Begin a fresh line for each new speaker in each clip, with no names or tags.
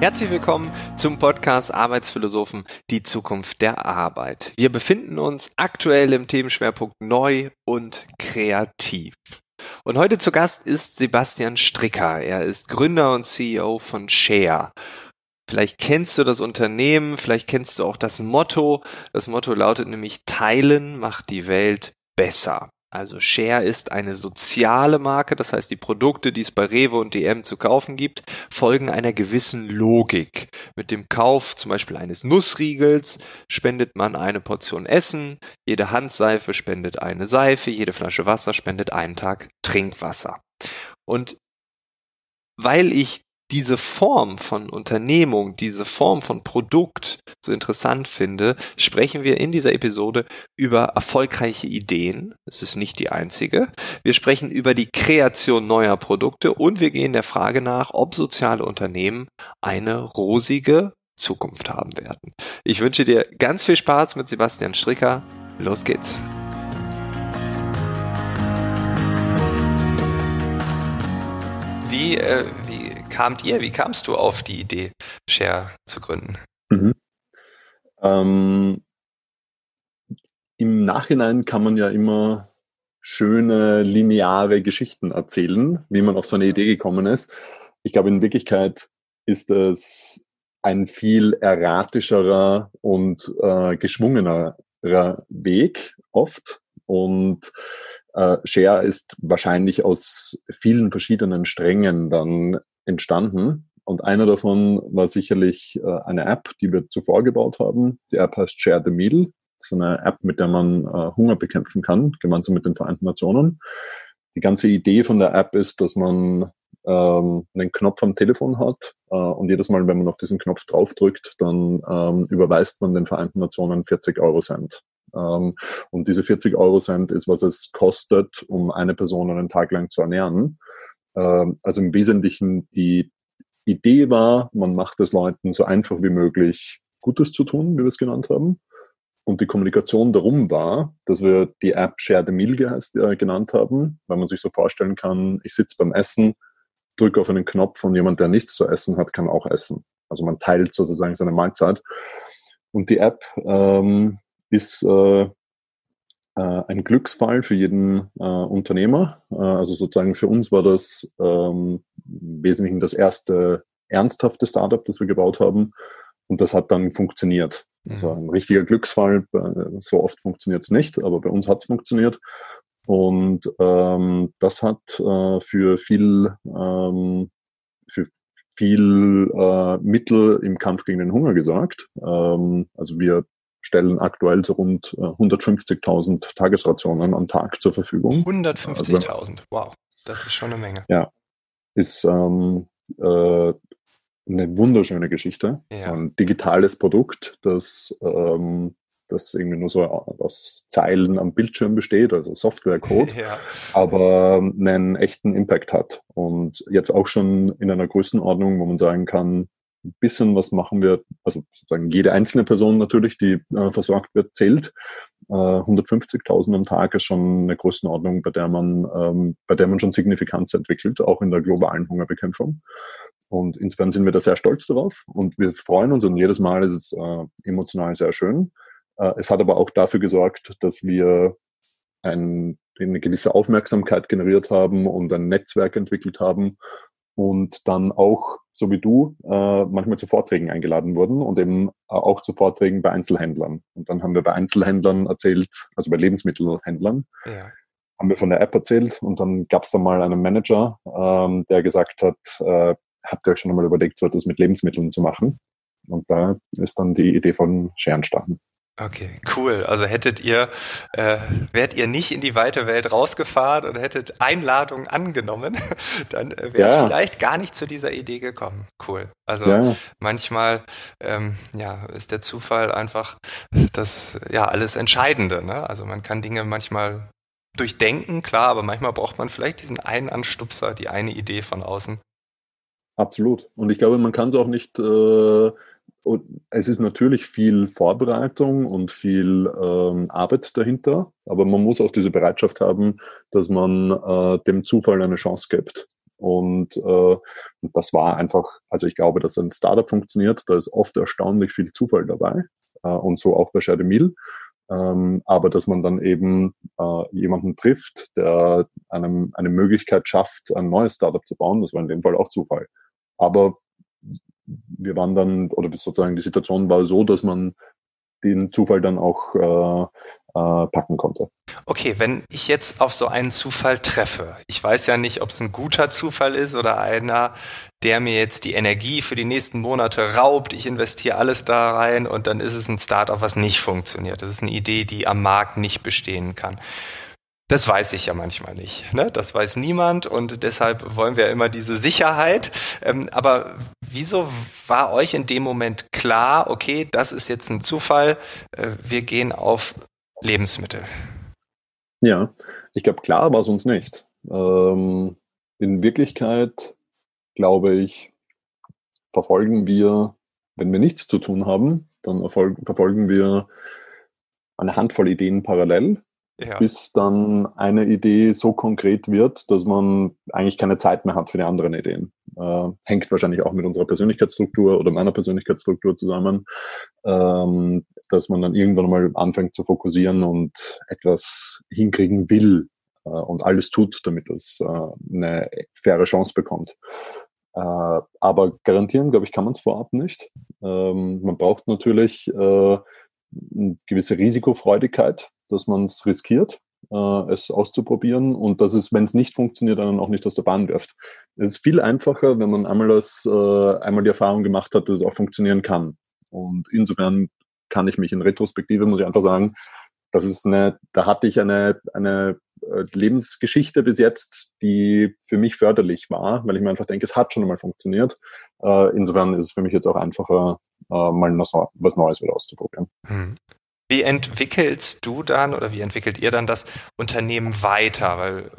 Herzlich willkommen zum Podcast Arbeitsphilosophen, die Zukunft der Arbeit. Wir befinden uns aktuell im Themenschwerpunkt neu und kreativ. Und heute zu Gast ist Sebastian Stricker. Er ist Gründer und CEO von Share. Vielleicht kennst du das Unternehmen, vielleicht kennst du auch das Motto. Das Motto lautet nämlich Teilen macht die Welt besser. Also Share ist eine soziale Marke, das heißt die Produkte, die es bei Rewe und DM zu kaufen gibt, folgen einer gewissen Logik. Mit dem Kauf zum Beispiel eines Nussriegels spendet man eine Portion Essen, jede Handseife spendet eine Seife, jede Flasche Wasser spendet einen Tag Trinkwasser. Und weil ich diese Form von Unternehmung, diese Form von Produkt so interessant finde, sprechen wir in dieser Episode über erfolgreiche Ideen. Es ist nicht die einzige. Wir sprechen über die Kreation neuer Produkte und wir gehen der Frage nach, ob soziale Unternehmen eine rosige Zukunft haben werden. Ich wünsche dir ganz viel Spaß mit Sebastian Stricker. Los geht's. Wie, äh, kamt ihr? Wie kamst du auf die Idee, Share zu gründen? Mhm.
Ähm, Im Nachhinein kann man ja immer schöne, lineare Geschichten erzählen, wie man auf so eine Idee gekommen ist. Ich glaube, in Wirklichkeit ist es ein viel erratischerer und äh, geschwungenerer Weg oft. Und äh, Share ist wahrscheinlich aus vielen verschiedenen Strängen dann entstanden. Und einer davon war sicherlich äh, eine App, die wir zuvor gebaut haben. Die App heißt Share the Meal. Das ist eine App, mit der man äh, Hunger bekämpfen kann, gemeinsam mit den Vereinten Nationen. Die ganze Idee von der App ist, dass man ähm, einen Knopf am Telefon hat äh, und jedes Mal, wenn man auf diesen Knopf draufdrückt, dann ähm, überweist man den Vereinten Nationen 40 Euro Cent. Ähm, und diese 40 Euro Cent ist, was es kostet, um eine Person einen Tag lang zu ernähren. Ähm, also im Wesentlichen die Idee war, man macht es Leuten so einfach wie möglich Gutes zu tun, wie wir es genannt haben. Und die Kommunikation darum war, dass wir die App Share the Meal äh, genannt haben, weil man sich so vorstellen kann, ich sitze beim Essen, drücke auf einen Knopf und jemand, der nichts zu essen hat, kann auch essen. Also man teilt sozusagen seine Mahlzeit. Und die App ähm, ist äh, ein Glücksfall für jeden äh, Unternehmer. Äh, also sozusagen für uns war das ähm, im Wesentlichen das erste ernsthafte Startup, das wir gebaut haben. Und das hat dann funktioniert. Also mhm. ein richtiger Glücksfall. Äh, so oft funktioniert es nicht, aber bei uns hat es funktioniert. Und ähm, das hat äh, für viel, ähm, für viel äh, Mittel im Kampf gegen den Hunger gesorgt. Ähm, also wir stellen aktuell so rund 150.000 äh, Tagesrationen am Tag zur Verfügung.
150.000, also, wow, das ist schon eine Menge.
Ja, ist ähm, äh, eine wunderschöne Geschichte. Ja. So ein digitales Produkt, das, ähm, das irgendwie nur so aus Zeilen am Bildschirm besteht, also Softwarecode, ja. aber einen echten Impact hat. Und jetzt auch schon in einer Größenordnung, wo man sagen kann, ein bisschen was machen wir, also sozusagen jede einzelne Person natürlich, die äh, versorgt wird, zählt. Äh, 150.000 am Tag ist schon eine Größenordnung, bei der man, ähm, bei der man schon Signifikanz entwickelt, auch in der globalen Hungerbekämpfung. Und insofern sind wir da sehr stolz darauf und wir freuen uns und jedes Mal ist es äh, emotional sehr schön. Äh, es hat aber auch dafür gesorgt, dass wir ein, eine gewisse Aufmerksamkeit generiert haben und ein Netzwerk entwickelt haben und dann auch, so wie du, äh, manchmal zu Vorträgen eingeladen wurden und eben auch zu Vorträgen bei Einzelhändlern. Und dann haben wir bei Einzelhändlern erzählt, also bei Lebensmittelhändlern, ja. haben wir von der App erzählt und dann gab es da mal einen Manager, ähm, der gesagt hat, äh, habt ihr euch schon einmal überlegt, so etwas mit Lebensmitteln zu machen? Und da ist dann die Idee von Share entstanden.
Okay, cool. Also hättet ihr, äh, wärt ihr nicht in die weite Welt rausgefahren und hättet Einladungen angenommen, dann äh, wäre es ja. vielleicht gar nicht zu dieser Idee gekommen. Cool. Also ja. manchmal ähm, ja, ist der Zufall einfach das ja alles Entscheidende. Ne? Also man kann Dinge manchmal durchdenken, klar, aber manchmal braucht man vielleicht diesen einen Anstupser, die eine Idee von außen.
Absolut. Und ich glaube, man kann es auch nicht äh, es ist natürlich viel Vorbereitung und viel ähm, Arbeit dahinter, aber man muss auch diese Bereitschaft haben, dass man äh, dem Zufall eine Chance gibt. Und äh, das war einfach, also ich glaube, dass ein Startup funktioniert, da ist oft erstaunlich viel Zufall dabei äh, und so auch bei Shademil. Ähm, aber dass man dann eben äh, jemanden trifft, der einem eine Möglichkeit schafft, ein neues Startup zu bauen, das war in dem Fall auch Zufall. Aber wir waren dann, oder sozusagen die Situation war so, dass man den Zufall dann auch äh, äh, packen konnte.
Okay, wenn ich jetzt auf so einen Zufall treffe, ich weiß ja nicht, ob es ein guter Zufall ist oder einer, der mir jetzt die Energie für die nächsten Monate raubt, ich investiere alles da rein und dann ist es ein Startup, was nicht funktioniert. Das ist eine Idee, die am Markt nicht bestehen kann. Das weiß ich ja manchmal nicht. Ne? Das weiß niemand und deshalb wollen wir immer diese Sicherheit. Ähm, aber wieso war euch in dem Moment klar, okay, das ist jetzt ein Zufall, äh, wir gehen auf Lebensmittel?
Ja, ich glaube, klar war es uns nicht. Ähm, in Wirklichkeit, glaube ich, verfolgen wir, wenn wir nichts zu tun haben, dann verfolgen wir eine Handvoll Ideen parallel ja. bis dann eine Idee so konkret wird, dass man eigentlich keine Zeit mehr hat für die anderen Ideen. Äh, hängt wahrscheinlich auch mit unserer Persönlichkeitsstruktur oder meiner Persönlichkeitsstruktur zusammen, ähm, dass man dann irgendwann mal anfängt zu fokussieren und etwas hinkriegen will äh, und alles tut, damit es äh, eine faire Chance bekommt. Äh, aber garantieren, glaube ich, kann man es vorab nicht. Ähm, man braucht natürlich äh, eine gewisse Risikofreudigkeit, dass man es riskiert, äh, es auszuprobieren und dass es, wenn es nicht funktioniert, dann auch nicht aus der Bahn wirft. Es ist viel einfacher, wenn man einmal, das, äh, einmal die Erfahrung gemacht hat, dass es auch funktionieren kann. Und insofern kann ich mich in Retrospektive, muss ich einfach sagen, das ist eine, da hatte ich eine, eine äh, Lebensgeschichte bis jetzt, die für mich förderlich war, weil ich mir einfach denke, es hat schon einmal funktioniert. Äh, insofern ist es für mich jetzt auch einfacher, äh, mal was Neues wieder auszuprobieren. Hm.
Wie entwickelst du dann oder wie entwickelt ihr dann das Unternehmen weiter? Weil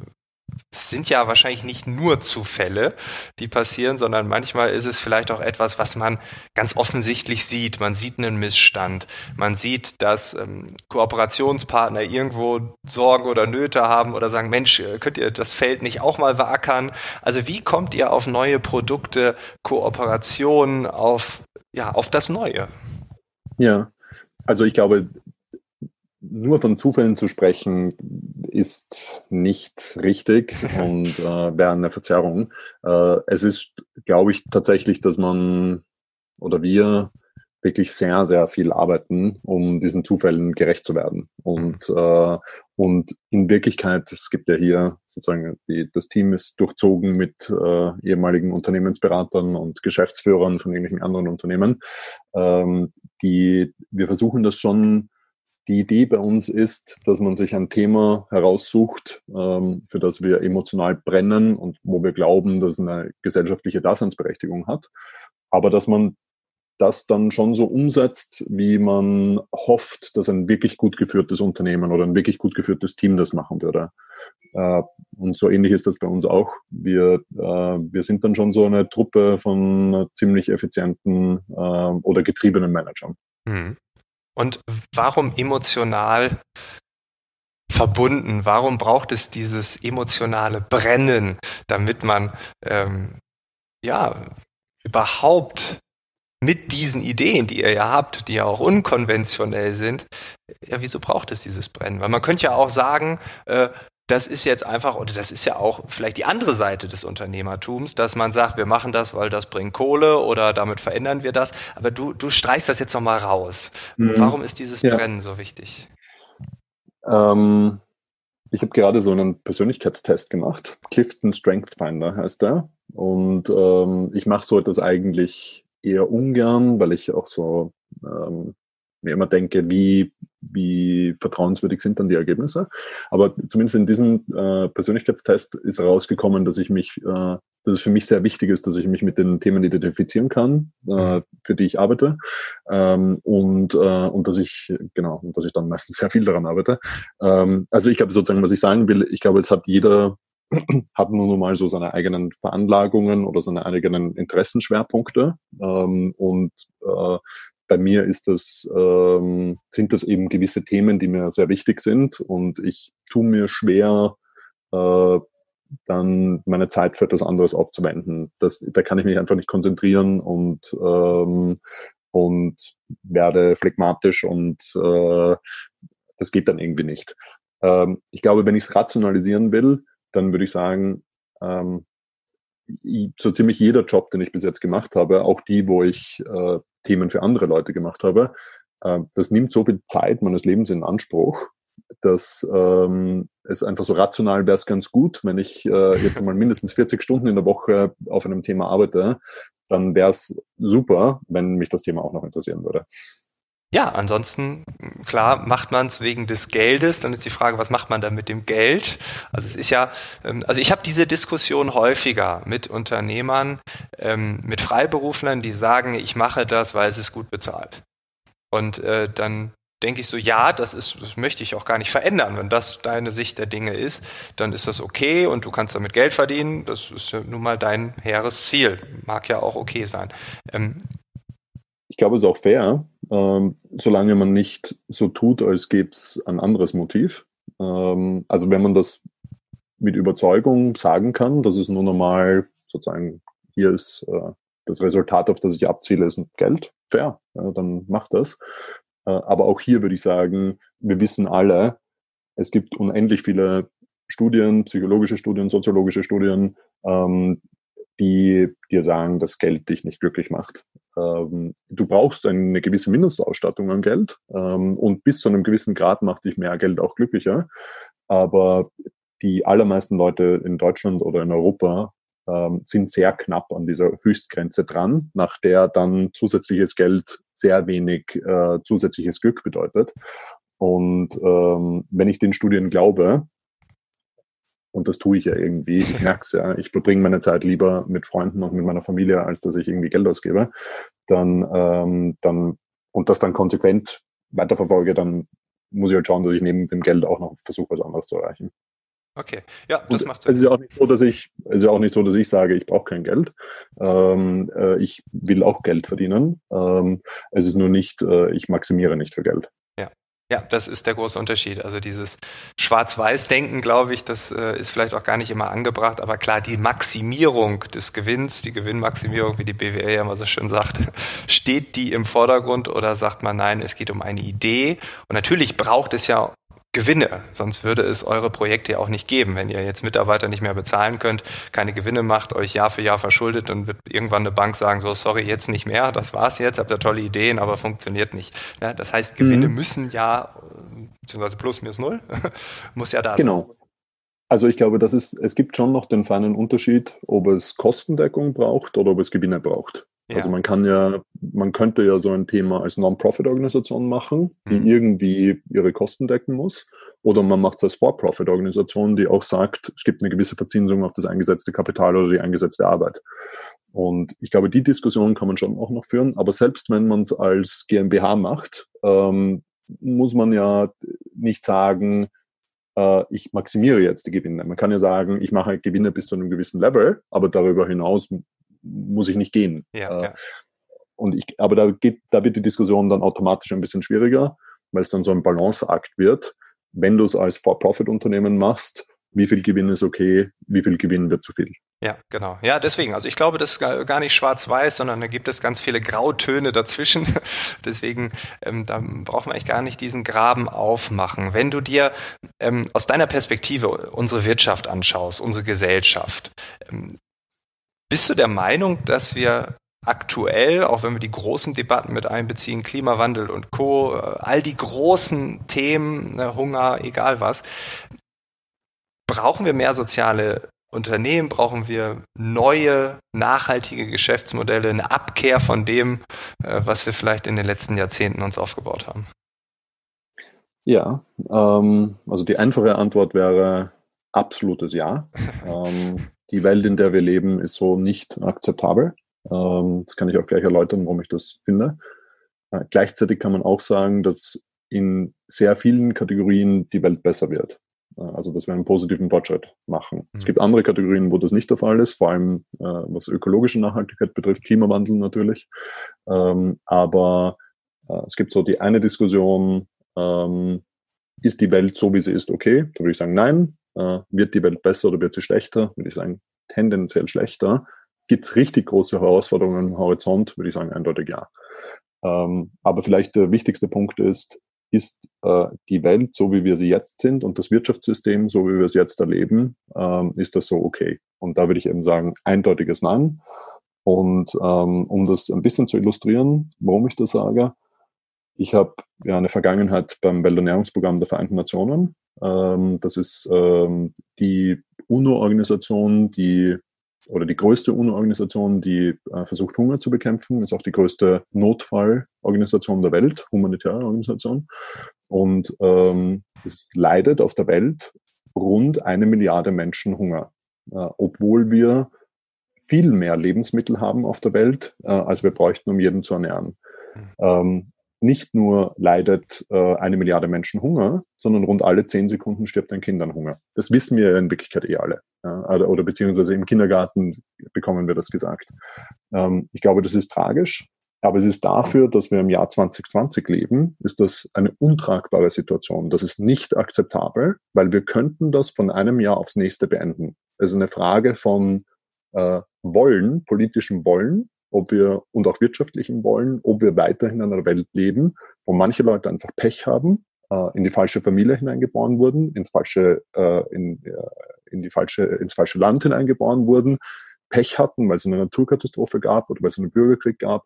es sind ja wahrscheinlich nicht nur Zufälle, die passieren, sondern manchmal ist es vielleicht auch etwas, was man ganz offensichtlich sieht. Man sieht einen Missstand. Man sieht, dass ähm, Kooperationspartner irgendwo Sorgen oder Nöte haben oder sagen, Mensch, äh, könnt ihr das Feld nicht auch mal beackern? Also wie kommt ihr auf neue Produkte, Kooperationen, auf, ja, auf das Neue?
Ja, also ich glaube, nur von Zufällen zu sprechen, ist nicht richtig und äh, wäre eine Verzerrung. Äh, es ist, glaube ich, tatsächlich, dass man oder wir wirklich sehr, sehr viel arbeiten, um diesen Zufällen gerecht zu werden. Und, äh, und in Wirklichkeit, es gibt ja hier sozusagen, die, das Team ist durchzogen mit äh, ehemaligen Unternehmensberatern und Geschäftsführern von irgendwelchen anderen Unternehmen. Ähm, die, wir versuchen das schon, die Idee bei uns ist, dass man sich ein Thema heraussucht, ähm, für das wir emotional brennen und wo wir glauben, dass es eine gesellschaftliche Daseinsberechtigung hat. Aber dass man das dann schon so umsetzt, wie man hofft, dass ein wirklich gut geführtes Unternehmen oder ein wirklich gut geführtes Team das machen würde. Äh, und so ähnlich ist das bei uns auch. Wir, äh, wir sind dann schon so eine Truppe von ziemlich effizienten äh, oder getriebenen Managern. Mhm.
Und warum emotional verbunden? Warum braucht es dieses emotionale Brennen, damit man ähm, ja überhaupt mit diesen Ideen, die ihr ja habt, die ja auch unkonventionell sind, ja, wieso braucht es dieses Brennen? Weil man könnte ja auch sagen, äh, das ist jetzt einfach, oder das ist ja auch vielleicht die andere Seite des Unternehmertums, dass man sagt, wir machen das, weil das bringt Kohle oder damit verändern wir das. Aber du, du streichst das jetzt nochmal raus. Mhm. Warum ist dieses ja. Brennen so wichtig?
Ähm, ich habe gerade so einen Persönlichkeitstest gemacht. Clifton Strength Finder heißt der. Und ähm, ich mache so etwas eigentlich eher ungern, weil ich auch so ähm, mir immer denke, wie, wie vertrauenswürdig sind dann die Ergebnisse. Aber zumindest in diesem äh, Persönlichkeitstest ist herausgekommen, dass ich mich, äh, dass es für mich sehr wichtig ist, dass ich mich mit den Themen identifizieren kann, äh, für die ich arbeite. Ähm, und, äh, und dass ich, genau, und dass ich dann meistens sehr viel daran arbeite. Ähm, also ich glaube sozusagen, was ich sagen will, ich glaube, es hat jeder hat nun mal so seine eigenen Veranlagungen oder seine eigenen Interessenschwerpunkte. Ähm, und äh, bei mir ist das, ähm, sind das eben gewisse Themen, die mir sehr wichtig sind. Und ich tue mir schwer, äh, dann meine Zeit für etwas anderes aufzuwenden. Das, da kann ich mich einfach nicht konzentrieren und, ähm, und werde phlegmatisch und äh, das geht dann irgendwie nicht. Ähm, ich glaube, wenn ich es rationalisieren will, dann würde ich sagen, ähm, so ziemlich jeder Job, den ich bis jetzt gemacht habe, auch die, wo ich äh, Themen für andere Leute gemacht habe, äh, das nimmt so viel Zeit meines Lebens in Anspruch, dass ähm, es einfach so rational wäre es ganz gut, wenn ich äh, jetzt mal mindestens 40 Stunden in der Woche auf einem Thema arbeite, dann wäre es super, wenn mich das Thema auch noch interessieren würde.
Ja, ansonsten, klar, macht man es wegen des Geldes. Dann ist die Frage, was macht man da mit dem Geld? Also es ist ja, ähm, also ich habe diese Diskussion häufiger mit Unternehmern, ähm, mit Freiberuflern, die sagen, ich mache das, weil es ist gut bezahlt. Und äh, dann denke ich so, ja, das ist, das möchte ich auch gar nicht verändern. Wenn das deine Sicht der Dinge ist, dann ist das okay und du kannst damit Geld verdienen. Das ist nun mal dein hehres Ziel. Mag ja auch okay sein. Ähm,
ich glaube, es ist auch fair, ähm, solange man nicht so tut, als gäbe es ein anderes Motiv. Ähm, also wenn man das mit Überzeugung sagen kann, dass es nur normal sozusagen hier ist äh, das Resultat, auf das ich abziele, ist Geld, fair, ja, dann macht das. Äh, aber auch hier würde ich sagen, wir wissen alle, es gibt unendlich viele Studien, psychologische Studien, soziologische Studien, ähm, die dir sagen, dass Geld dich nicht glücklich macht. Ähm, du brauchst eine gewisse Mindestausstattung an Geld ähm, und bis zu einem gewissen Grad macht dich mehr Geld auch glücklicher. Aber die allermeisten Leute in Deutschland oder in Europa ähm, sind sehr knapp an dieser Höchstgrenze dran, nach der dann zusätzliches Geld sehr wenig äh, zusätzliches Glück bedeutet. Und ähm, wenn ich den Studien glaube, und das tue ich ja irgendwie, ich merke es ja, ich verbringe meine Zeit lieber mit Freunden und mit meiner Familie, als dass ich irgendwie Geld ausgebe, dann, ähm, dann und das dann konsequent weiterverfolge, dann muss ich halt schauen, dass ich neben dem Geld auch noch versuche, was anderes zu erreichen.
Okay, ja, das
und
macht
Sinn. Es ist ja auch nicht so, dass ich, es ist ja auch nicht so, dass ich sage, ich brauche kein Geld. Ähm, äh, ich will auch Geld verdienen. Ähm, es ist nur nicht, äh, ich maximiere nicht für Geld.
Ja. Das ist der große Unterschied. Also dieses Schwarz-Weiß-Denken, glaube ich, das äh, ist vielleicht auch gar nicht immer angebracht, aber klar, die Maximierung des Gewinns, die Gewinnmaximierung, wie die BWL ja immer so schön sagt, steht die im Vordergrund oder sagt man, nein, es geht um eine Idee? Und natürlich braucht es ja Gewinne. Sonst würde es eure Projekte ja auch nicht geben. Wenn ihr jetzt Mitarbeiter nicht mehr bezahlen könnt, keine Gewinne macht, euch Jahr für Jahr verschuldet, dann wird irgendwann eine Bank sagen, so, sorry, jetzt nicht mehr, das war's jetzt, habt ihr tolle Ideen, aber funktioniert nicht. Ja, das heißt, Gewinne mhm. müssen ja, beziehungsweise plus minus null, muss ja da
genau. sein. Genau. Also ich glaube, das ist, es gibt schon noch den feinen Unterschied, ob es Kostendeckung braucht oder ob es Gewinne braucht. Ja. Also man kann ja, man könnte ja so ein Thema als Non-Profit-Organisation machen, die mhm. irgendwie ihre Kosten decken muss. Oder man macht es als For-Profit-Organisation, die auch sagt, es gibt eine gewisse Verzinsung auf das eingesetzte Kapital oder die eingesetzte Arbeit. Und ich glaube, die Diskussion kann man schon auch noch führen. Aber selbst wenn man es als GmbH macht, ähm, muss man ja nicht sagen, äh, ich maximiere jetzt die Gewinne. Man kann ja sagen, ich mache Gewinne bis zu einem gewissen Level, aber darüber hinaus muss ich nicht gehen. Ja, äh, ja. Und ich, aber da geht, da wird die Diskussion dann automatisch ein bisschen schwieriger, weil es dann so ein Balanceakt wird. Wenn du es als For-Profit-Unternehmen machst, wie viel Gewinn ist okay, wie viel Gewinn wird zu viel.
Ja, genau. Ja, deswegen. Also ich glaube, das ist gar nicht schwarz-weiß, sondern da gibt es ganz viele Grautöne dazwischen. deswegen, ähm, da braucht man eigentlich gar nicht diesen Graben aufmachen. Wenn du dir ähm, aus deiner Perspektive unsere Wirtschaft anschaust, unsere Gesellschaft, ähm, bist du der Meinung, dass wir aktuell, auch wenn wir die großen Debatten mit einbeziehen, Klimawandel und Co., äh, all die großen Themen, ne, Hunger, egal was, brauchen wir mehr soziale Unternehmen, brauchen wir neue, nachhaltige Geschäftsmodelle, eine Abkehr von dem, äh, was wir vielleicht in den letzten Jahrzehnten uns aufgebaut haben?
Ja, ähm, also die einfache Antwort wäre absolutes Ja. ähm, die Welt, in der wir leben, ist so nicht akzeptabel. Ähm, das kann ich auch gleich erläutern, warum ich das finde. Äh, gleichzeitig kann man auch sagen, dass in sehr vielen Kategorien die Welt besser wird. Äh, also, dass wir einen positiven Fortschritt machen. Mhm. Es gibt andere Kategorien, wo das nicht der Fall ist, vor allem äh, was ökologische Nachhaltigkeit betrifft, Klimawandel natürlich. Ähm, aber äh, es gibt so die eine Diskussion, ähm, ist die Welt so, wie sie ist, okay? Da würde ich sagen, nein. Äh, wird die Welt besser oder wird sie schlechter? Würde ich sagen, tendenziell schlechter. Gibt es richtig große Herausforderungen am Horizont? Würde ich sagen, eindeutig ja. Ähm, aber vielleicht der wichtigste Punkt ist, ist äh, die Welt, so wie wir sie jetzt sind und das Wirtschaftssystem, so wie wir es jetzt erleben, ähm, ist das so okay? Und da würde ich eben sagen, eindeutiges Nein. Und ähm, um das ein bisschen zu illustrieren, warum ich das sage, ich habe ja eine Vergangenheit beim Welternährungsprogramm der Vereinten Nationen. Ähm, das ist ähm, die UNO-Organisation, die oder die größte UNO-Organisation, die äh, versucht, Hunger zu bekämpfen, ist auch die größte Notfallorganisation der Welt, humanitäre Organisation. Und ähm, es leidet auf der Welt rund eine Milliarde Menschen Hunger, äh, obwohl wir viel mehr Lebensmittel haben auf der Welt, äh, als wir bräuchten, um jeden zu ernähren. Mhm. Ähm, nicht nur leidet äh, eine Milliarde Menschen Hunger, sondern rund alle zehn Sekunden stirbt ein Kind an Hunger. Das wissen wir in Wirklichkeit eh alle. Ja, oder, oder, beziehungsweise im Kindergarten bekommen wir das gesagt. Ähm, ich glaube, das ist tragisch. Aber es ist dafür, dass wir im Jahr 2020 leben, ist das eine untragbare Situation. Das ist nicht akzeptabel, weil wir könnten das von einem Jahr aufs nächste beenden. Es ist eine Frage von äh, Wollen, politischem Wollen ob wir und auch wirtschaftlichen wollen, ob wir weiterhin in einer Welt leben, wo manche Leute einfach Pech haben, äh, in die falsche Familie hineingeboren wurden, ins falsche, äh, in, äh, in die falsche, ins falsche Land hineingeboren wurden, Pech hatten, weil es eine Naturkatastrophe gab oder weil es einen Bürgerkrieg gab.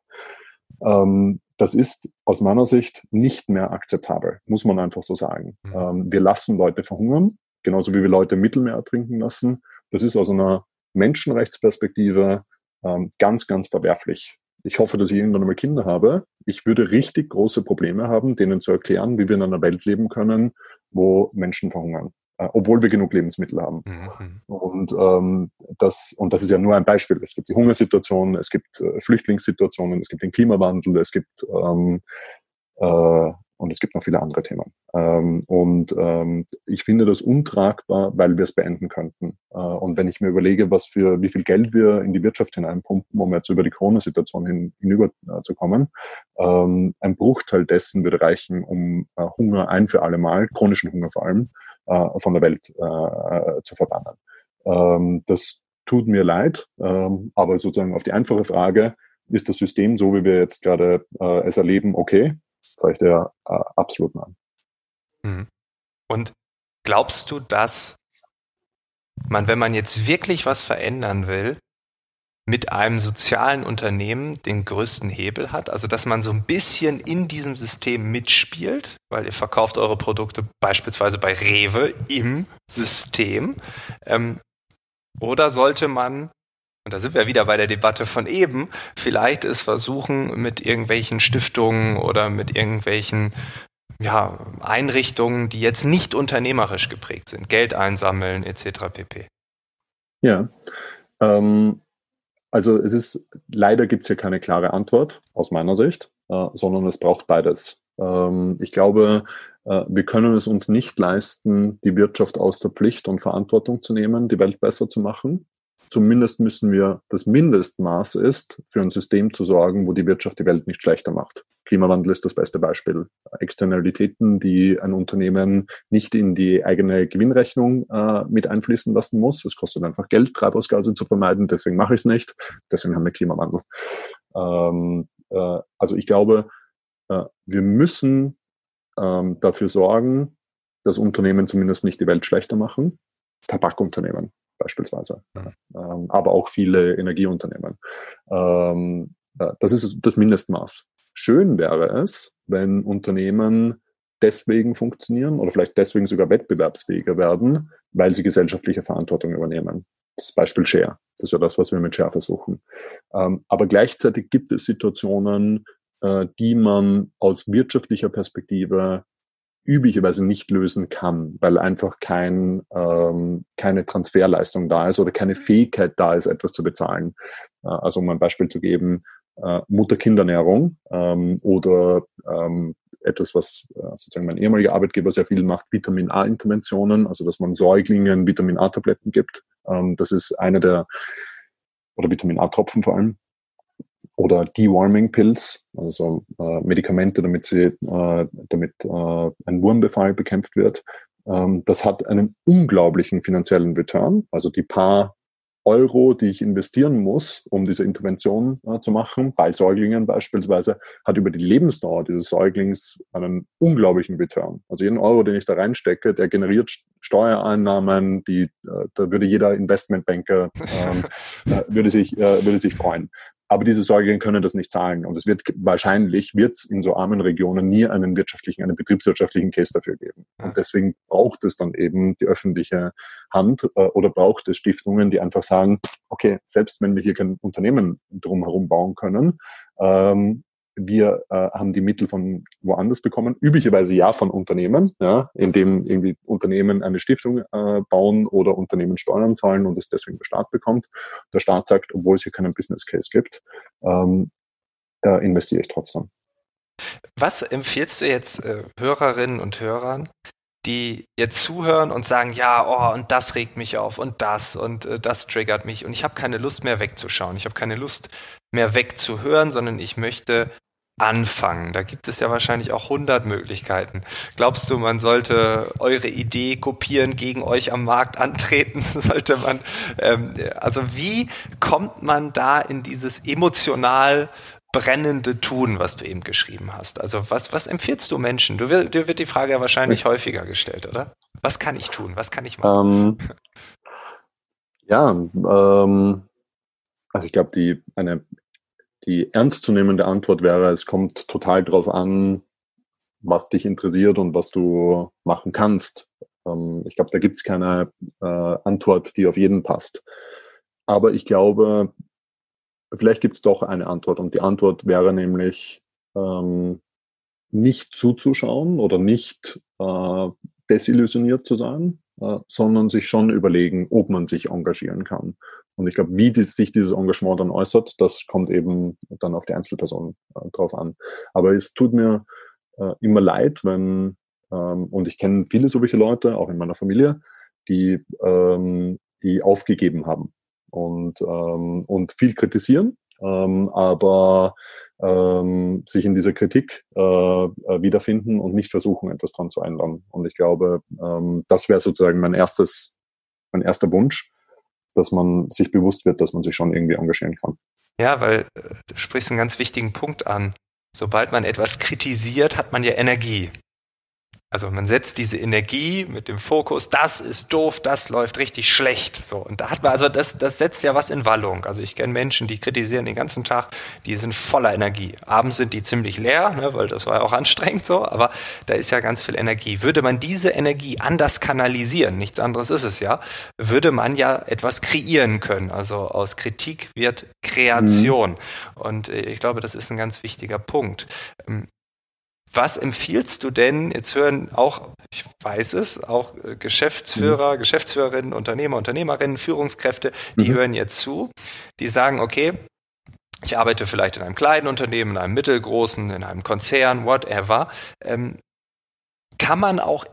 Ähm, das ist aus meiner Sicht nicht mehr akzeptabel, muss man einfach so sagen. Mhm. Ähm, wir lassen Leute verhungern, genauso wie wir Leute im Mittelmeer ertrinken lassen. Das ist aus einer Menschenrechtsperspektive ähm, ganz, ganz verwerflich. Ich hoffe, dass ich irgendwann einmal Kinder habe. Ich würde richtig große Probleme haben, denen zu erklären, wie wir in einer Welt leben können, wo Menschen verhungern, äh, obwohl wir genug Lebensmittel haben. Mhm. Und, ähm, das, und das ist ja nur ein Beispiel. Es gibt die Hungersituation, es gibt äh, Flüchtlingssituationen, es gibt den Klimawandel, es gibt ähm, äh, und es gibt noch viele andere Themen. Ähm, und ähm, ich finde das untragbar, weil wir es beenden könnten. Äh, und wenn ich mir überlege, was für, wie viel Geld wir in die Wirtschaft hineinpumpen, um jetzt über die Corona-Situation hin, hinüberzukommen, äh, ähm, ein Bruchteil dessen würde reichen, um äh, Hunger ein für alle Mal, chronischen Hunger vor allem, äh, von der Welt äh, zu verbannen. Ähm, das tut mir leid, ähm, aber sozusagen auf die einfache Frage, ist das System so, wie wir jetzt gerade äh, es erleben, okay? Sage ich dir äh, absolut nein.
Mhm. Und glaubst du, dass man, wenn man jetzt wirklich was verändern will, mit einem sozialen Unternehmen den größten Hebel hat. Also dass man so ein bisschen in diesem System mitspielt, weil ihr verkauft eure Produkte beispielsweise bei Rewe im System. Ähm, oder sollte man und da sind wir wieder bei der Debatte von eben, vielleicht es versuchen, mit irgendwelchen Stiftungen oder mit irgendwelchen ja, Einrichtungen, die jetzt nicht unternehmerisch geprägt sind, Geld einsammeln etc. pp.
Ja, ähm, also es ist, leider gibt es hier keine klare Antwort aus meiner Sicht, äh, sondern es braucht beides. Ähm, ich glaube, äh, wir können es uns nicht leisten, die Wirtschaft aus der Pflicht und Verantwortung zu nehmen, die Welt besser zu machen zumindest müssen wir das Mindestmaß ist, für ein System zu sorgen, wo die Wirtschaft die Welt nicht schlechter macht. Klimawandel ist das beste Beispiel. Externalitäten, die ein Unternehmen nicht in die eigene Gewinnrechnung äh, mit einfließen lassen muss. Es kostet einfach Geld, Treibhausgase zu vermeiden, deswegen mache ich es nicht. Deswegen haben wir Klimawandel. Ähm, äh, also ich glaube, äh, wir müssen ähm, dafür sorgen, dass Unternehmen zumindest nicht die Welt schlechter machen. Tabakunternehmen beispielsweise, mhm. ähm, aber auch viele Energieunternehmen. Ähm, äh, das ist das Mindestmaß. Schön wäre es, wenn Unternehmen deswegen funktionieren oder vielleicht deswegen sogar wettbewerbsfähiger werden, weil sie gesellschaftliche Verantwortung übernehmen. Das Beispiel Share. Das ist ja das, was wir mit Share versuchen. Ähm, aber gleichzeitig gibt es Situationen, äh, die man aus wirtschaftlicher Perspektive üblicherweise nicht lösen kann, weil einfach kein, ähm, keine Transferleistung da ist oder keine Fähigkeit da ist, etwas zu bezahlen. Äh, also um ein Beispiel zu geben, äh, Mutter-Kindernährung ähm, oder ähm, etwas, was äh, sozusagen mein ehemaliger Arbeitgeber sehr viel macht, Vitamin A-Interventionen, also dass man Säuglingen Vitamin A-Tabletten gibt. Ähm, das ist eine der, oder Vitamin A-Tropfen vor allem, oder Deworming Pills, also äh, Medikamente, damit, sie, äh, damit äh, ein Wurmbefall bekämpft wird. Ähm, das hat einen unglaublichen finanziellen Return. Also die paar Euro, die ich investieren muss, um diese Intervention äh, zu machen, bei Säuglingen beispielsweise, hat über die Lebensdauer dieses Säuglings einen unglaublichen Return. Also jeden Euro, den ich da reinstecke, der generiert Steuereinnahmen, die, äh, da würde jeder Investmentbanker ähm, äh, würde sich, äh, würde sich freuen. Aber diese Säuglinge können das nicht zahlen. Und es wird wahrscheinlich wird es in so armen Regionen nie einen wirtschaftlichen, einen betriebswirtschaftlichen Case dafür geben. Und deswegen braucht es dann eben die öffentliche Hand äh, oder braucht es Stiftungen, die einfach sagen, okay, selbst wenn wir hier kein Unternehmen drumherum bauen können, ähm, wir äh, haben die Mittel von woanders bekommen, üblicherweise ja von Unternehmen, ja, indem irgendwie Unternehmen eine Stiftung äh, bauen oder Unternehmen Steuern zahlen und es deswegen der Staat bekommt. Der Staat sagt, obwohl es hier keinen Business Case gibt, ähm, äh, investiere ich trotzdem.
Was empfiehlst du jetzt äh, Hörerinnen und Hörern, die jetzt zuhören und sagen, ja, oh, und das regt mich auf und das und äh, das triggert mich und ich habe keine Lust mehr wegzuschauen, ich habe keine Lust mehr wegzuhören, sondern ich möchte anfangen? Da gibt es ja wahrscheinlich auch 100 Möglichkeiten. Glaubst du, man sollte eure Idee kopieren, gegen euch am Markt antreten? sollte man, ähm, also wie kommt man da in dieses emotional brennende Tun, was du eben geschrieben hast? Also was, was empfiehlst du Menschen? Du, dir wird die Frage ja wahrscheinlich häufiger gestellt, oder? Was kann ich tun? Was kann ich machen?
Ähm, ja, ähm, also ich glaube, die eine die ernstzunehmende Antwort wäre, es kommt total drauf an, was dich interessiert und was du machen kannst. Ähm, ich glaube, da gibt es keine äh, Antwort, die auf jeden passt. Aber ich glaube, vielleicht gibt es doch eine Antwort und die Antwort wäre nämlich, ähm, nicht zuzuschauen oder nicht äh, desillusioniert zu sein, sondern sich schon überlegen, ob man sich engagieren kann. Und ich glaube, wie die, sich dieses Engagement dann äußert, das kommt eben dann auf die Einzelperson äh, drauf an. Aber es tut mir äh, immer leid, wenn, ähm, und ich kenne viele solche Leute, auch in meiner Familie, die, ähm, die aufgegeben haben und, ähm, und viel kritisieren, ähm, aber ähm, sich in dieser Kritik äh, äh, wiederfinden und nicht versuchen, etwas dran zu ändern. Und ich glaube, ähm, das wäre sozusagen mein erstes, mein erster Wunsch, dass man sich bewusst wird, dass man sich schon irgendwie engagieren kann.
Ja, weil äh, du sprichst einen ganz wichtigen Punkt an. Sobald man etwas kritisiert, hat man ja Energie. Also man setzt diese Energie mit dem Fokus, das ist doof, das läuft richtig schlecht. So und da hat man also das, das setzt ja was in Wallung. Also ich kenne Menschen, die kritisieren den ganzen Tag, die sind voller Energie. Abends sind die ziemlich leer, ne, weil das war ja auch anstrengend so, aber da ist ja ganz viel Energie. Würde man diese Energie anders kanalisieren, nichts anderes ist es ja, würde man ja etwas kreieren können. Also aus Kritik wird Kreation. Mhm. Und äh, ich glaube, das ist ein ganz wichtiger Punkt. Was empfiehlst du denn? Jetzt hören auch, ich weiß es, auch äh, Geschäftsführer, mhm. Geschäftsführerinnen, Unternehmer, Unternehmerinnen, Führungskräfte, die mhm. hören jetzt zu, die sagen, okay, ich arbeite vielleicht in einem kleinen Unternehmen, in einem mittelgroßen, in einem Konzern, whatever. Ähm, kann man auch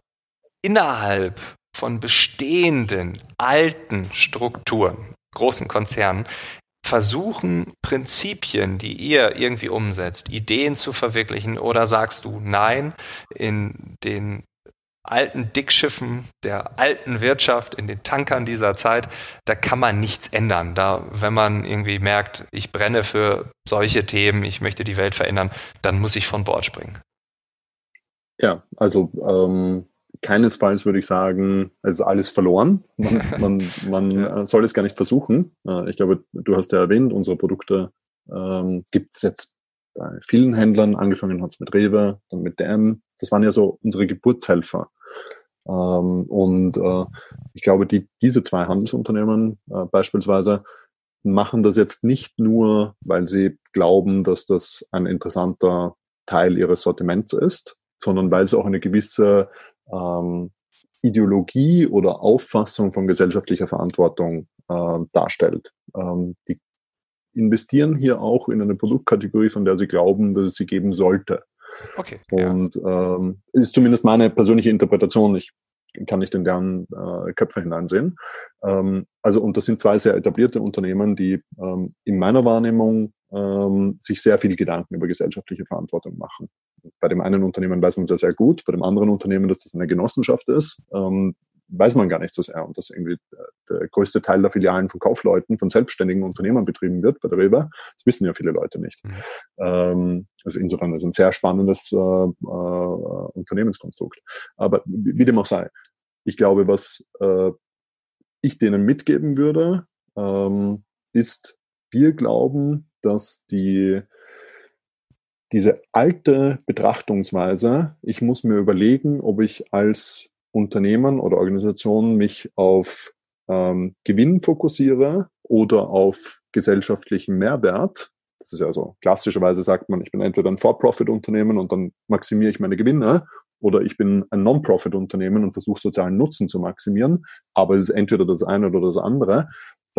innerhalb von bestehenden alten Strukturen, großen Konzernen, versuchen, Prinzipien, die ihr irgendwie umsetzt, Ideen zu verwirklichen oder sagst du nein, in den alten Dickschiffen der alten Wirtschaft, in den Tankern dieser Zeit, da kann man nichts ändern. Da, wenn man irgendwie merkt, ich brenne für solche Themen, ich möchte die Welt verändern, dann muss ich von Bord springen.
Ja, also ähm, keinesfalls würde ich sagen, es ist alles verloren. Man, man, man ja. soll es gar nicht versuchen. Äh, ich glaube, du hast ja erwähnt, unsere Produkte ähm, gibt es jetzt bei vielen Händlern. Angefangen hat es mit Rewe, dann mit DM. Das waren ja so unsere Geburtshelfer. Ähm, und äh, ich glaube, die, diese zwei Handelsunternehmen äh, beispielsweise machen das jetzt nicht nur, weil sie glauben, dass das ein interessanter Teil ihres Sortiments ist, sondern weil sie auch eine gewisse ähm, Ideologie oder Auffassung von gesellschaftlicher Verantwortung äh, darstellt. Ähm, die investieren hier auch in eine Produktkategorie, von der sie glauben, dass es sie geben sollte. Okay. Und ja. ähm, ist zumindest meine persönliche Interpretation. Ich kann nicht in deren äh, Köpfe hineinsehen. Ähm, also, und das sind zwei sehr etablierte Unternehmen, die ähm, in meiner Wahrnehmung ähm, sich sehr viel Gedanken über gesellschaftliche Verantwortung machen. Bei dem einen Unternehmen weiß man sehr, sehr gut, bei dem anderen Unternehmen, dass das eine Genossenschaft ist, ähm, weiß man gar nicht so sehr. Und dass irgendwie der größte Teil der Filialen von Kaufleuten, von selbstständigen Unternehmern betrieben wird bei der Rewe, das wissen ja viele Leute nicht. Mhm. Ähm, also insofern ist ein sehr spannendes äh, äh, Unternehmenskonstrukt. Aber wie, wie dem auch sei, ich glaube, was äh, ich denen mitgeben würde, ähm, ist, wir glauben, dass die diese alte Betrachtungsweise, ich muss mir überlegen, ob ich als Unternehmen oder Organisation mich auf ähm, Gewinn fokussiere oder auf gesellschaftlichen Mehrwert. Das ist ja so, klassischerweise sagt man, ich bin entweder ein For-Profit-Unternehmen und dann maximiere ich meine Gewinne oder ich bin ein Non-Profit-Unternehmen und versuche sozialen Nutzen zu maximieren, aber es ist entweder das eine oder das andere.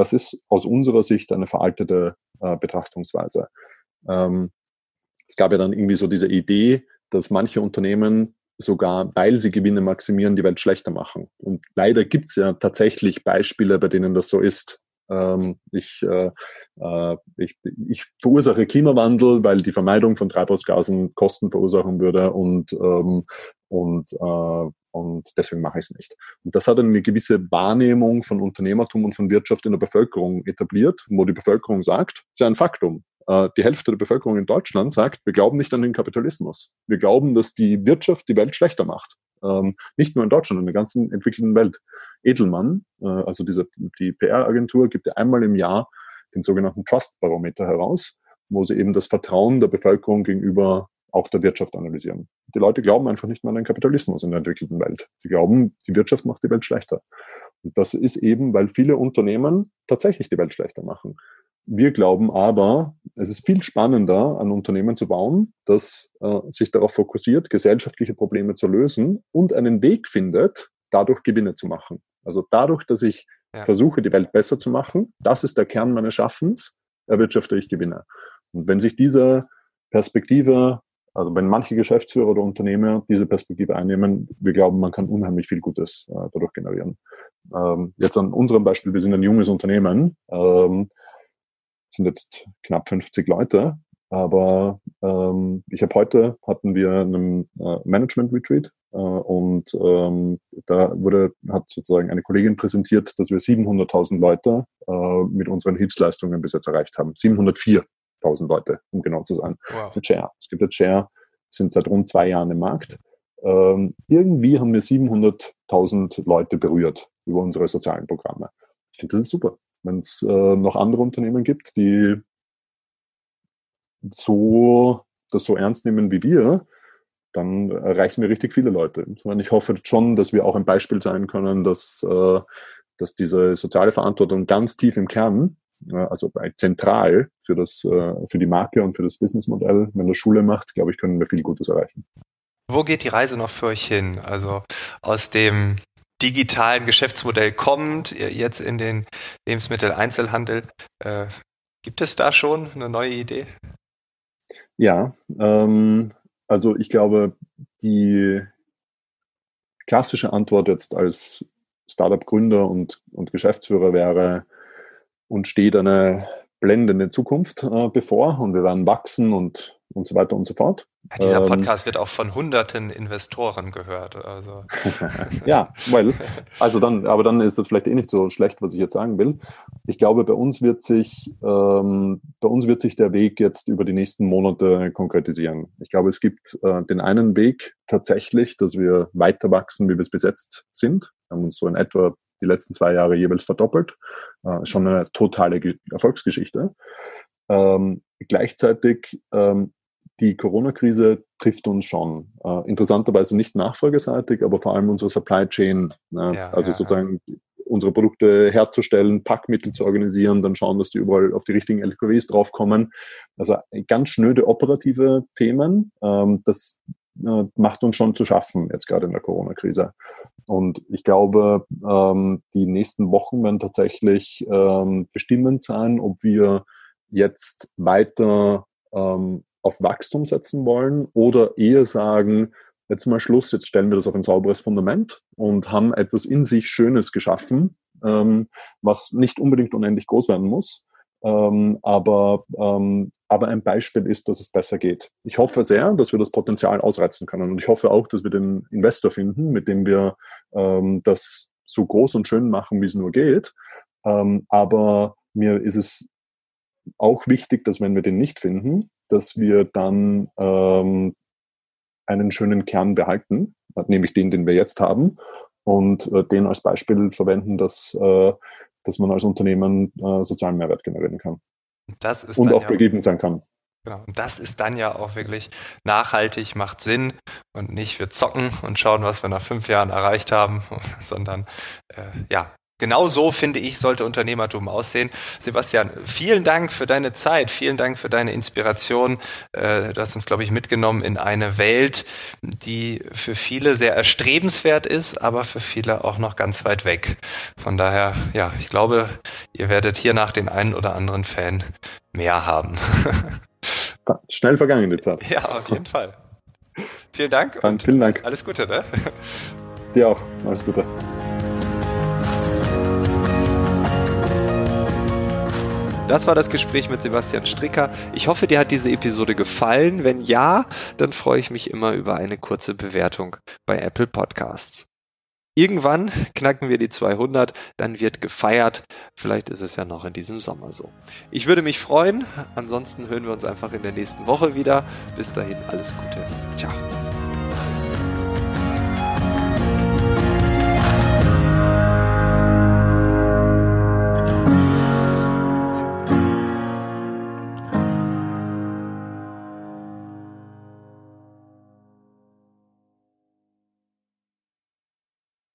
Das ist aus unserer Sicht eine veraltete äh, Betrachtungsweise. Ähm, es gab ja dann irgendwie so diese Idee, dass manche Unternehmen sogar, weil sie Gewinne maximieren, die Welt schlechter machen. Und leider gibt es ja tatsächlich Beispiele, bei denen das so ist. Ähm, ich, äh, äh, ich, ich verursache Klimawandel, weil die Vermeidung von Treibhausgasen Kosten verursachen würde und, ähm, und, äh, und deswegen mache ich es nicht. Und das hat eine gewisse Wahrnehmung von Unternehmertum und von Wirtschaft in der Bevölkerung etabliert, wo die Bevölkerung sagt, es ist ja ein Faktum. Äh, die Hälfte der Bevölkerung in Deutschland sagt, wir glauben nicht an den Kapitalismus. Wir glauben, dass die Wirtschaft die Welt schlechter macht. Ähm, nicht nur in Deutschland, in der ganzen entwickelten Welt. Edelmann, äh, also diese, die PR-Agentur, gibt einmal im Jahr den sogenannten Trust-Barometer heraus, wo sie eben das Vertrauen der Bevölkerung gegenüber auch der Wirtschaft analysieren. Die Leute glauben einfach nicht mehr an den Kapitalismus in der entwickelten Welt. Sie glauben, die Wirtschaft macht die Welt schlechter. Und das ist eben, weil viele Unternehmen tatsächlich die Welt schlechter machen. Wir glauben aber, es ist viel spannender, ein Unternehmen zu bauen, das äh, sich darauf fokussiert, gesellschaftliche Probleme zu lösen und einen Weg findet, dadurch Gewinne zu machen. Also dadurch, dass ich ja. versuche, die Welt besser zu machen, das ist der Kern meines Schaffens, erwirtschafte ich Gewinne. Und wenn sich diese Perspektive, also wenn manche Geschäftsführer oder Unternehmer diese Perspektive einnehmen, wir glauben, man kann unheimlich viel Gutes äh, dadurch generieren. Ähm, jetzt an unserem Beispiel, wir sind ein junges Unternehmen. Ähm, sind jetzt knapp 50 Leute. Aber ähm, ich habe heute hatten wir einen äh, Management Retreat äh, und ähm, da wurde hat sozusagen eine Kollegin präsentiert, dass wir 700.000 Leute äh, mit unseren Hilfsleistungen bis jetzt erreicht haben. 704.000 Leute, um genau zu sein. Wow. Share. Es gibt jetzt Share, sind seit rund zwei Jahren im Markt. Ähm, irgendwie haben wir 700.000 Leute berührt über unsere sozialen Programme. Ich finde das super. Wenn es äh, noch andere Unternehmen gibt, die so das so ernst nehmen wie wir, dann erreichen wir richtig viele Leute. Ich hoffe schon, dass wir auch ein Beispiel sein können, dass, äh, dass diese soziale Verantwortung ganz tief im Kern, also zentral für, das, äh, für die Marke und für das Businessmodell, wenn das Schule macht, glaube ich, können wir viel Gutes erreichen.
Wo geht die Reise noch für euch hin? Also aus dem digitalen Geschäftsmodell kommt, jetzt in den Lebensmitteleinzelhandel. Äh, gibt es da schon eine neue Idee?
Ja, ähm, also ich glaube, die klassische Antwort jetzt als Startup-Gründer und, und Geschäftsführer wäre, uns steht eine blendende Zukunft äh, bevor und wir werden wachsen und, und so weiter und so fort.
Ja, dieser ähm, Podcast ähm, wird auch von hunderten Investoren gehört. Also.
ja, weil, also dann, aber dann ist das vielleicht eh nicht so schlecht, was ich jetzt sagen will. Ich glaube, bei uns wird sich, ähm, bei uns wird sich der Weg jetzt über die nächsten Monate konkretisieren. Ich glaube, es gibt äh, den einen Weg tatsächlich, dass wir weiter wachsen, wie wir es besetzt sind. Wir haben uns so in etwa die letzten zwei Jahre jeweils verdoppelt. Äh, schon eine totale Ge Erfolgsgeschichte. Ähm, gleichzeitig ähm, die Corona-Krise trifft uns schon. Äh, interessanterweise nicht nachfrageseitig, aber vor allem unsere Supply Chain. Ne? Ja, also ja, sozusagen ja. unsere Produkte herzustellen, Packmittel zu organisieren, dann schauen, dass die überall auf die richtigen LKWs draufkommen. Also ganz schnöde operative Themen. Ähm, das äh, macht uns schon zu schaffen, jetzt gerade in der Corona-Krise. Und ich glaube, ähm, die nächsten Wochen werden tatsächlich ähm, bestimmend sein, ob wir jetzt weiter ähm, auf Wachstum setzen wollen oder eher sagen, jetzt mal Schluss, jetzt stellen wir das auf ein sauberes Fundament und haben etwas in sich Schönes geschaffen, ähm, was nicht unbedingt unendlich groß werden muss, ähm, aber, ähm, aber ein Beispiel ist, dass es besser geht. Ich hoffe sehr, dass wir das Potenzial ausreizen können und ich hoffe auch, dass wir den Investor finden, mit dem wir ähm, das so groß und schön machen, wie es nur geht. Ähm, aber mir ist es auch wichtig, dass wenn wir den nicht finden, dass wir dann ähm, einen schönen Kern behalten, nämlich den, den wir jetzt haben, und äh, den als Beispiel verwenden, dass, äh, dass man als Unternehmen äh, sozialen Mehrwert generieren kann.
Das ist
und auch
ja,
begeben sein kann.
Genau. Und das ist dann ja auch wirklich nachhaltig, macht Sinn und nicht wir zocken und schauen, was wir nach fünf Jahren erreicht haben, sondern äh, ja, Genau so, finde ich, sollte Unternehmertum aussehen. Sebastian, vielen Dank für deine Zeit, vielen Dank für deine Inspiration. Äh, du hast uns, glaube ich, mitgenommen in eine Welt, die für viele sehr erstrebenswert ist, aber für viele auch noch ganz weit weg. Von daher, ja, ich glaube, ihr werdet hier nach den einen oder anderen Fan mehr haben.
Schnell vergangen die Zeit.
Ja, auf jeden Fall. Vielen Dank.
Dann, vielen Dank.
Alles Gute, ne?
Dir auch. Alles Gute.
Das war das Gespräch mit Sebastian Stricker. Ich hoffe, dir hat diese Episode gefallen. Wenn ja, dann freue ich mich immer über eine kurze Bewertung bei Apple Podcasts. Irgendwann knacken wir die 200, dann wird gefeiert. Vielleicht ist es ja noch in diesem Sommer so. Ich würde mich freuen. Ansonsten hören wir uns einfach in der nächsten Woche wieder. Bis dahin alles Gute. Ciao.